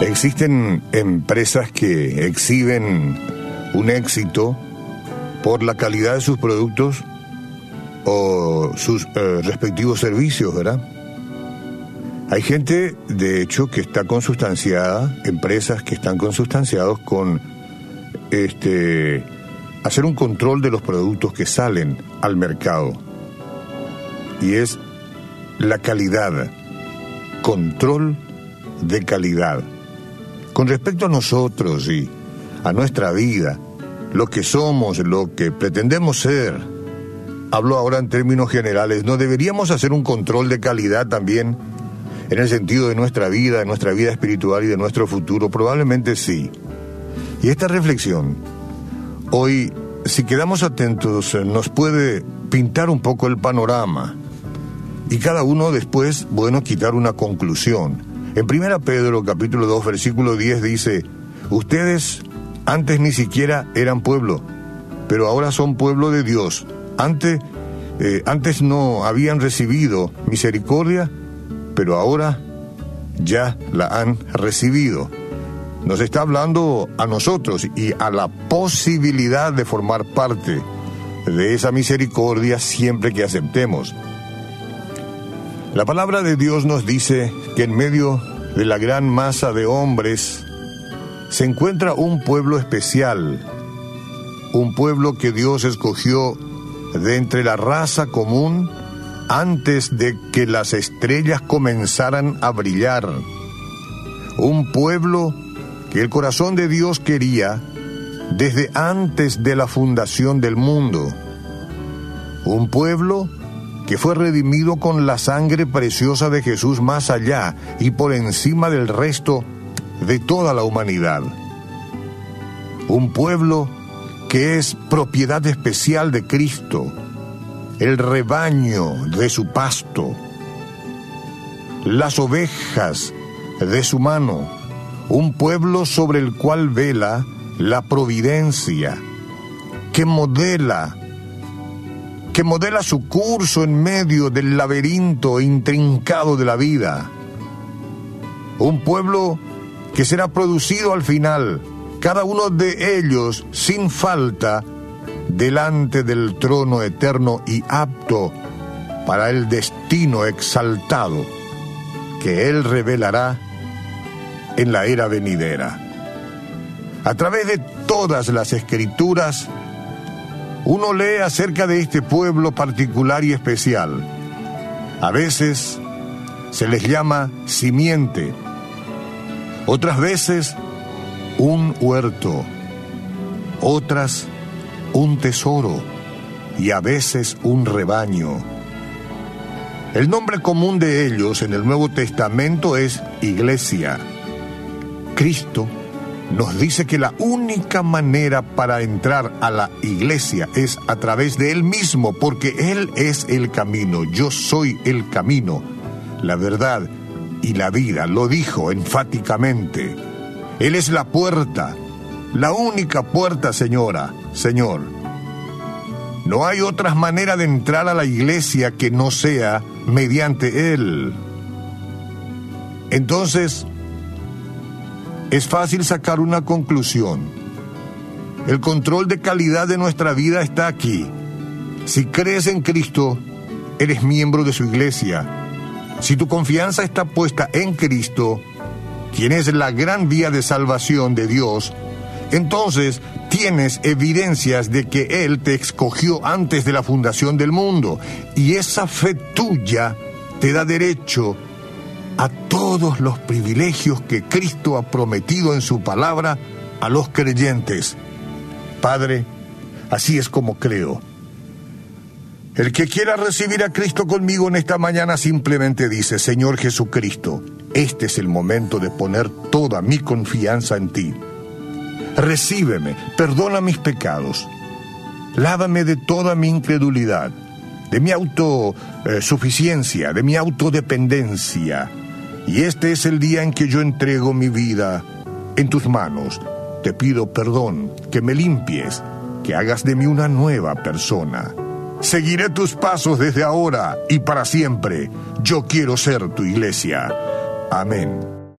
Existen empresas que exhiben un éxito por la calidad de sus productos o sus eh, respectivos servicios, ¿verdad? Hay gente, de hecho, que está consustanciada, empresas que están consustanciados con este hacer un control de los productos que salen al mercado. Y es la calidad, control de calidad. Con respecto a nosotros y a nuestra vida, lo que somos, lo que pretendemos ser, hablo ahora en términos generales, ¿no deberíamos hacer un control de calidad también en el sentido de nuestra vida, de nuestra vida espiritual y de nuestro futuro? Probablemente sí. Y esta reflexión, hoy, si quedamos atentos, nos puede pintar un poco el panorama y cada uno después, bueno, quitar una conclusión. En 1 Pedro capítulo 2 versículo 10 dice, ustedes antes ni siquiera eran pueblo, pero ahora son pueblo de Dios. Antes, eh, antes no habían recibido misericordia, pero ahora ya la han recibido. Nos está hablando a nosotros y a la posibilidad de formar parte de esa misericordia siempre que aceptemos. La palabra de Dios nos dice que en medio de la gran masa de hombres se encuentra un pueblo especial, un pueblo que Dios escogió de entre la raza común antes de que las estrellas comenzaran a brillar, un pueblo que el corazón de Dios quería desde antes de la fundación del mundo, un pueblo que fue redimido con la sangre preciosa de Jesús más allá y por encima del resto de toda la humanidad. Un pueblo que es propiedad especial de Cristo, el rebaño de su pasto, las ovejas de su mano, un pueblo sobre el cual vela la providencia, que modela, que modela su curso en medio del laberinto intrincado de la vida. Un pueblo que será producido al final, cada uno de ellos sin falta, delante del trono eterno y apto para el destino exaltado que Él revelará en la era venidera. A través de todas las escrituras, uno lee acerca de este pueblo particular y especial. A veces se les llama simiente, otras veces un huerto, otras un tesoro y a veces un rebaño. El nombre común de ellos en el Nuevo Testamento es iglesia. Cristo nos dice que la única manera para entrar a la iglesia es a través de Él mismo, porque Él es el camino, yo soy el camino, la verdad y la vida, lo dijo enfáticamente. Él es la puerta, la única puerta, señora, Señor. No hay otra manera de entrar a la iglesia que no sea mediante Él. Entonces, es fácil sacar una conclusión. El control de calidad de nuestra vida está aquí. Si crees en Cristo, eres miembro de su iglesia si tu confianza está puesta en Cristo, quien es la gran vía de salvación de Dios, entonces tienes evidencias de que Él te escogió antes de la fundación del mundo. Y esa fe tuya te da derecho a todos los privilegios que Cristo ha prometido en su palabra a los creyentes. Padre, así es como creo. El que quiera recibir a Cristo conmigo en esta mañana simplemente dice, Señor Jesucristo, este es el momento de poner toda mi confianza en ti. Recíbeme, perdona mis pecados, lávame de toda mi incredulidad, de mi autosuficiencia, de mi autodependencia. Y este es el día en que yo entrego mi vida en tus manos. Te pido perdón, que me limpies, que hagas de mí una nueva persona. Seguiré tus pasos desde ahora y para siempre. Yo quiero ser tu iglesia. Amén.